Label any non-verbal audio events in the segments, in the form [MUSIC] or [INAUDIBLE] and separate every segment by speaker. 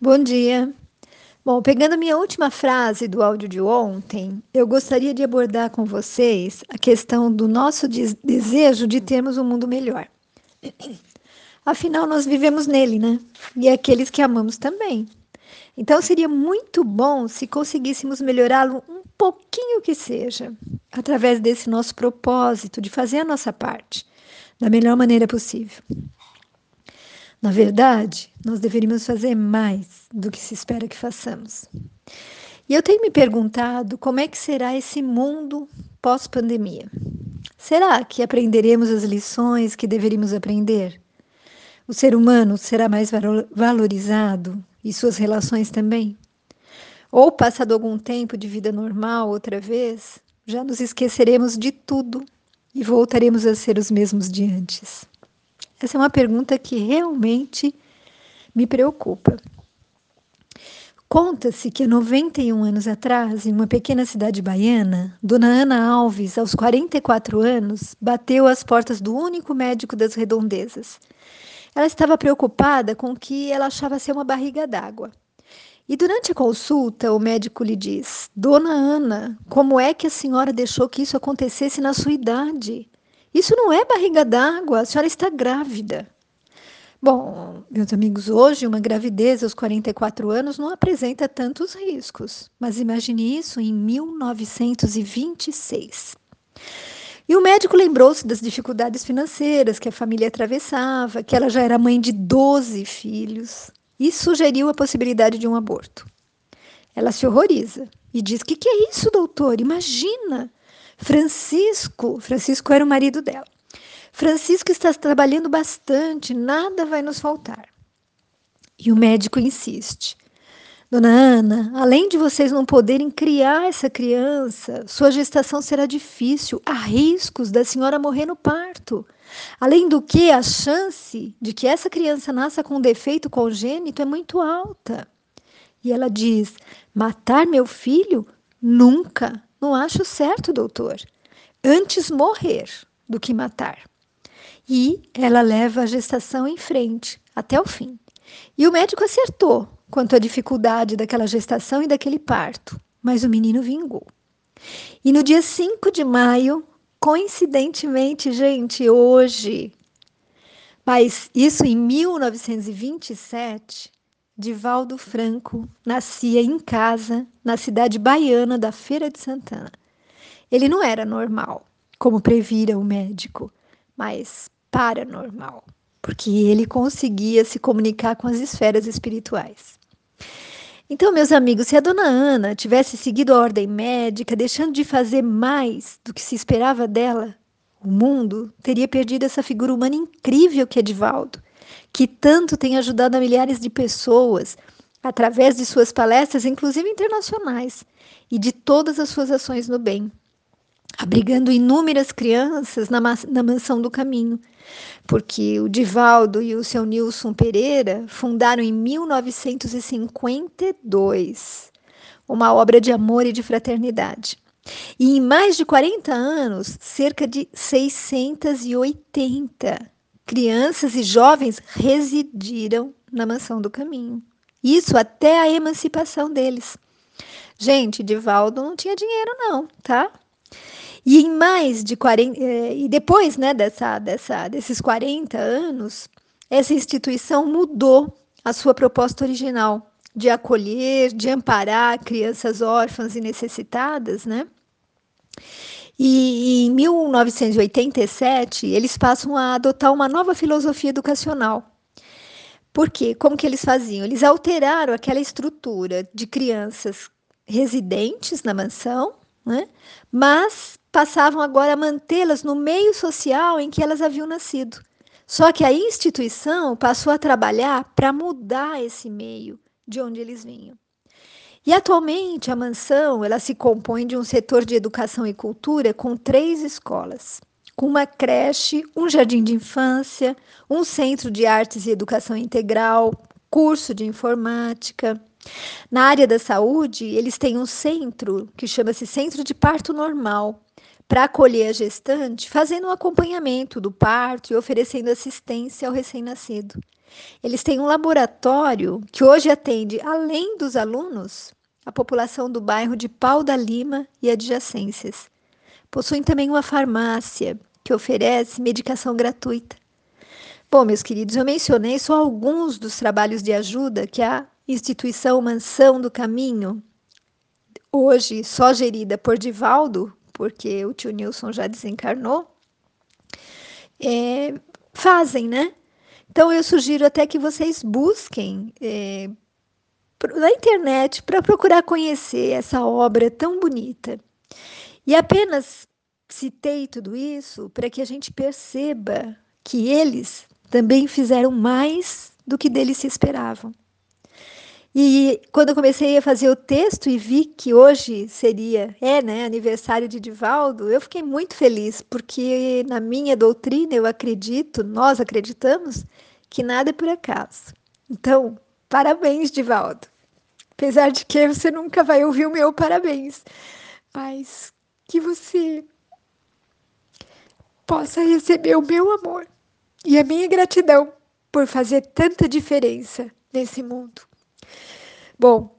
Speaker 1: Bom dia. Bom, pegando a minha última frase do áudio de ontem, eu gostaria de abordar com vocês a questão do nosso desejo de termos um mundo melhor. [CLEARS THROAT] Afinal, nós vivemos nele, né? E aqueles que amamos também. Então, seria muito bom se conseguíssemos melhorá-lo um pouquinho que seja, através desse nosso propósito de fazer a nossa parte da melhor maneira possível. Na verdade, nós deveríamos fazer mais do que se espera que façamos. E eu tenho me perguntado como é que será esse mundo pós-pandemia. Será que aprenderemos as lições que deveríamos aprender? O ser humano será mais valorizado e suas relações também? Ou, passado algum tempo de vida normal outra vez, já nos esqueceremos de tudo e voltaremos a ser os mesmos de antes? Essa é uma pergunta que realmente me preocupa. Conta-se que 91 anos atrás, em uma pequena cidade baiana, Dona Ana Alves, aos 44 anos, bateu às portas do único médico das redondezas. Ela estava preocupada com o que ela achava ser uma barriga d'água. E durante a consulta, o médico lhe diz: Dona Ana, como é que a senhora deixou que isso acontecesse na sua idade? Isso não é barriga d'água, a senhora está grávida. Bom, meus amigos, hoje uma gravidez aos 44 anos não apresenta tantos riscos, mas imagine isso em 1926. E o médico lembrou-se das dificuldades financeiras que a família atravessava, que ela já era mãe de 12 filhos, e sugeriu a possibilidade de um aborto. Ela se horroriza e diz: Que que é isso, doutor? Imagina! Francisco, Francisco era o marido dela. Francisco está trabalhando bastante, nada vai nos faltar. E o médico insiste. Dona Ana, além de vocês não poderem criar essa criança, sua gestação será difícil, há riscos da senhora morrer no parto. Além do que, a chance de que essa criança nasça com um defeito congênito é muito alta. E ela diz: matar meu filho? Nunca. Não acho certo, doutor. Antes morrer do que matar. E ela leva a gestação em frente, até o fim. E o médico acertou quanto à dificuldade daquela gestação e daquele parto, mas o menino vingou. E no dia 5 de maio, coincidentemente, gente, hoje, mas isso em 1927, Divaldo Franco nascia em casa, na cidade baiana da Feira de Santana. Ele não era normal, como previra o médico, mas paranormal, porque ele conseguia se comunicar com as esferas espirituais. Então, meus amigos, se a dona Ana tivesse seguido a ordem médica, deixando de fazer mais do que se esperava dela, o mundo teria perdido essa figura humana incrível que é Divaldo que tanto tem ajudado a milhares de pessoas através de suas palestras, inclusive internacionais, e de todas as suas ações no bem, abrigando inúmeras crianças na, na Mansão do Caminho, porque o Divaldo e o seu Nilson Pereira fundaram em 1952 uma obra de amor e de fraternidade. E em mais de 40 anos, cerca de 680 crianças e jovens residiram na Mansão do Caminho. Isso até a emancipação deles. Gente, Divaldo não tinha dinheiro não, tá? E em mais de 40 eh, e depois, né, dessa, dessa desses 40 anos, essa instituição mudou a sua proposta original de acolher, de amparar crianças órfãs e necessitadas, né? E em 1987, eles passam a adotar uma nova filosofia educacional. Por quê? Como que eles faziam? Eles alteraram aquela estrutura de crianças residentes na mansão, né? mas passavam agora a mantê-las no meio social em que elas haviam nascido. Só que a instituição passou a trabalhar para mudar esse meio de onde eles vinham. E atualmente a mansão ela se compõe de um setor de educação e cultura com três escolas, com uma creche, um jardim de infância, um centro de artes e educação integral, curso de informática. Na área da saúde, eles têm um centro que chama-se Centro de Parto Normal, para acolher a gestante, fazendo um acompanhamento do parto e oferecendo assistência ao recém-nascido. Eles têm um laboratório que hoje atende, além dos alunos, a população do bairro de Pau da Lima e adjacências. Possuem também uma farmácia que oferece medicação gratuita. Bom, meus queridos, eu mencionei só alguns dos trabalhos de ajuda que a instituição Mansão do Caminho, hoje só gerida por Divaldo, porque o tio Nilson já desencarnou, é, fazem, né? Então eu sugiro até que vocês busquem é, na internet para procurar conhecer essa obra tão bonita. E apenas citei tudo isso para que a gente perceba que eles também fizeram mais do que deles se esperavam. E quando eu comecei a fazer o texto e vi que hoje seria, é, né, aniversário de Divaldo, eu fiquei muito feliz, porque na minha doutrina eu acredito, nós acreditamos, que nada é por acaso. Então, parabéns, Divaldo. Apesar de que você nunca vai ouvir o meu parabéns, mas que você possa receber o meu amor e a minha gratidão por fazer tanta diferença nesse mundo. Bom,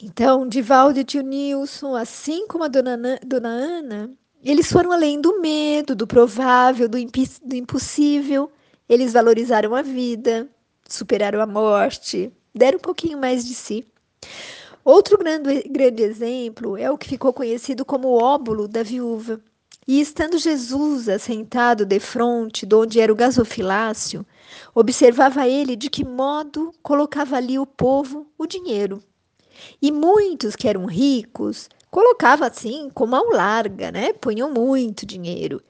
Speaker 1: então, Divaldo e tio Nilson, assim como a dona, dona Ana, eles foram além do medo, do provável, do, do impossível. Eles valorizaram a vida, superaram a morte, deram um pouquinho mais de si. Outro grande, grande exemplo é o que ficou conhecido como o óbulo da viúva. E estando Jesus assentado de frente, de onde era o gasofilácio, observava ele de que modo colocava ali o povo o dinheiro. E muitos que eram ricos colocavam assim com mão larga, né? Punham muito dinheiro.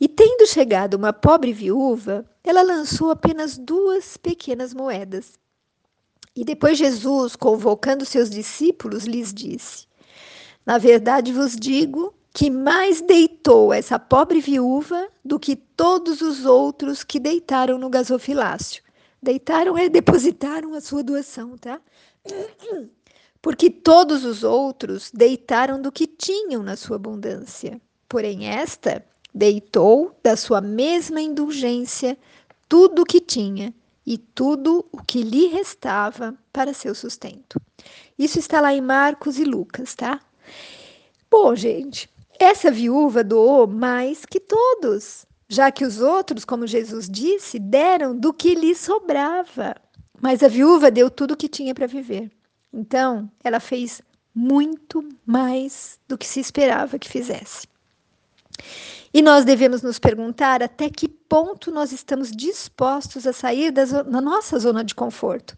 Speaker 1: E tendo chegado uma pobre viúva, ela lançou apenas duas pequenas moedas. E depois Jesus, convocando seus discípulos, lhes disse: Na verdade vos digo que mais deitou essa pobre viúva do que todos os outros que deitaram no gasofilácio. Deitaram é depositaram a sua doação, tá? [CLEARS THROAT] Porque todos os outros deitaram do que tinham na sua abundância. Porém, esta deitou da sua mesma indulgência tudo o que tinha e tudo o que lhe restava para seu sustento. Isso está lá em Marcos e Lucas, tá? Bom, gente, essa viúva doou mais que todos, já que os outros, como Jesus disse, deram do que lhe sobrava. Mas a viúva deu tudo o que tinha para viver. Então, ela fez muito mais do que se esperava que fizesse. E nós devemos nos perguntar até que ponto nós estamos dispostos a sair da, nossa zona de conforto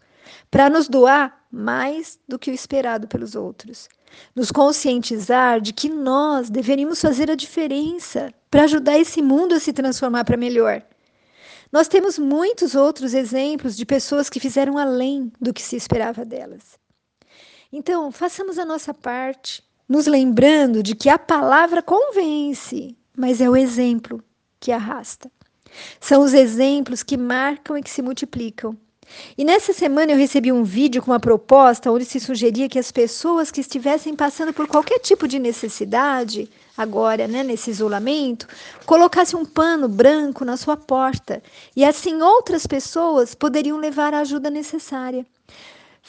Speaker 1: para nos doar mais do que o esperado pelos outros nos conscientizar de que nós deveríamos fazer a diferença para ajudar esse mundo a se transformar para melhor. Nós temos muitos outros exemplos de pessoas que fizeram além do que se esperava delas. Então, façamos a nossa parte, nos lembrando de que a palavra convence, mas é o exemplo que arrasta. São os exemplos que marcam e que se multiplicam. E nessa semana eu recebi um vídeo com uma proposta onde se sugeria que as pessoas que estivessem passando por qualquer tipo de necessidade, agora, né, nesse isolamento, colocassem um pano branco na sua porta e assim outras pessoas poderiam levar a ajuda necessária.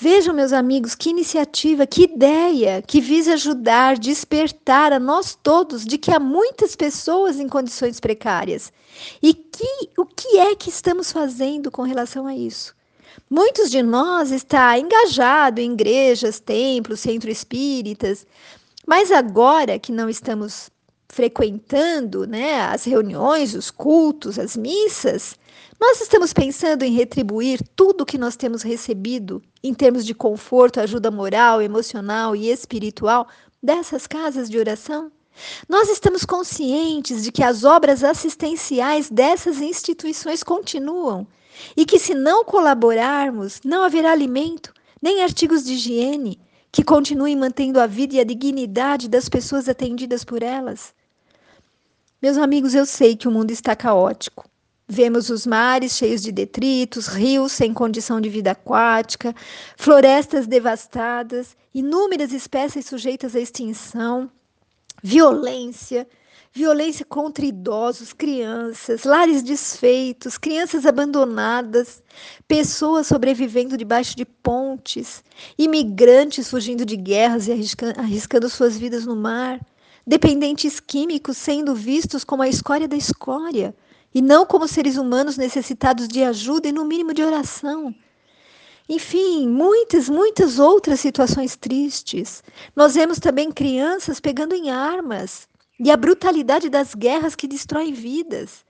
Speaker 1: Vejam, meus amigos, que iniciativa, que ideia que visa ajudar, despertar a nós todos de que há muitas pessoas em condições precárias. E que, o que é que estamos fazendo com relação a isso? Muitos de nós está engajado em igrejas, templos, centros espíritas, mas agora que não estamos frequentando né, as reuniões, os cultos, as missas, nós estamos pensando em retribuir tudo que nós temos recebido em termos de conforto, ajuda moral, emocional e espiritual dessas casas de oração? Nós estamos conscientes de que as obras assistenciais dessas instituições continuam e que, se não colaborarmos, não haverá alimento, nem artigos de higiene que continuem mantendo a vida e a dignidade das pessoas atendidas por elas. Meus amigos, eu sei que o mundo está caótico. Vemos os mares cheios de detritos, rios sem condição de vida aquática, florestas devastadas, inúmeras espécies sujeitas à extinção, violência, violência contra idosos, crianças, lares desfeitos, crianças abandonadas, pessoas sobrevivendo debaixo de pontes, imigrantes fugindo de guerras e arriscando suas vidas no mar, dependentes químicos sendo vistos como a escória da escória e não como seres humanos necessitados de ajuda e, no mínimo, de oração. Enfim, muitas, muitas outras situações tristes. Nós vemos também crianças pegando em armas e a brutalidade das guerras que destroem vidas.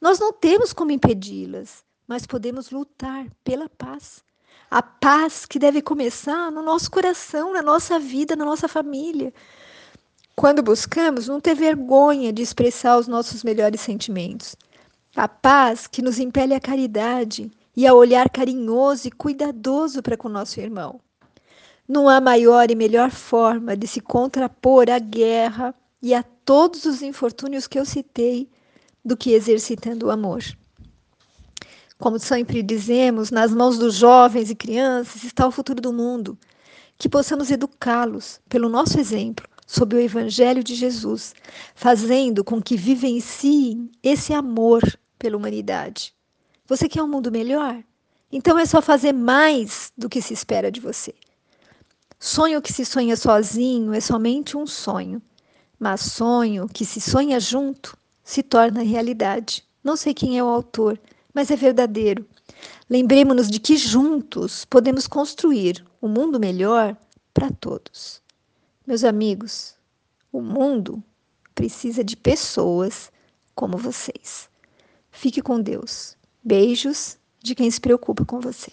Speaker 1: Nós não temos como impedi-las, mas podemos lutar pela paz. A paz que deve começar no nosso coração, na nossa vida, na nossa família. Quando buscamos não ter vergonha de expressar os nossos melhores sentimentos. A paz que nos impele à caridade e a olhar carinhoso e cuidadoso para com o nosso irmão. Não há maior e melhor forma de se contrapor à guerra e a todos os infortúnios que eu citei do que exercitando o amor. Como sempre dizemos, nas mãos dos jovens e crianças está o futuro do mundo. Que possamos educá-los pelo nosso exemplo sob o Evangelho de Jesus, fazendo com que vivenciem esse amor pela humanidade. Você quer um mundo melhor? Então é só fazer mais do que se espera de você. Sonho que se sonha sozinho é somente um sonho. Mas sonho que se sonha junto se torna realidade. Não sei quem é o autor, mas é verdadeiro. Lembremos-nos de que juntos podemos construir um mundo melhor para todos. Meus amigos, o mundo precisa de pessoas como vocês. Fique com Deus. Beijos de quem se preocupa com você.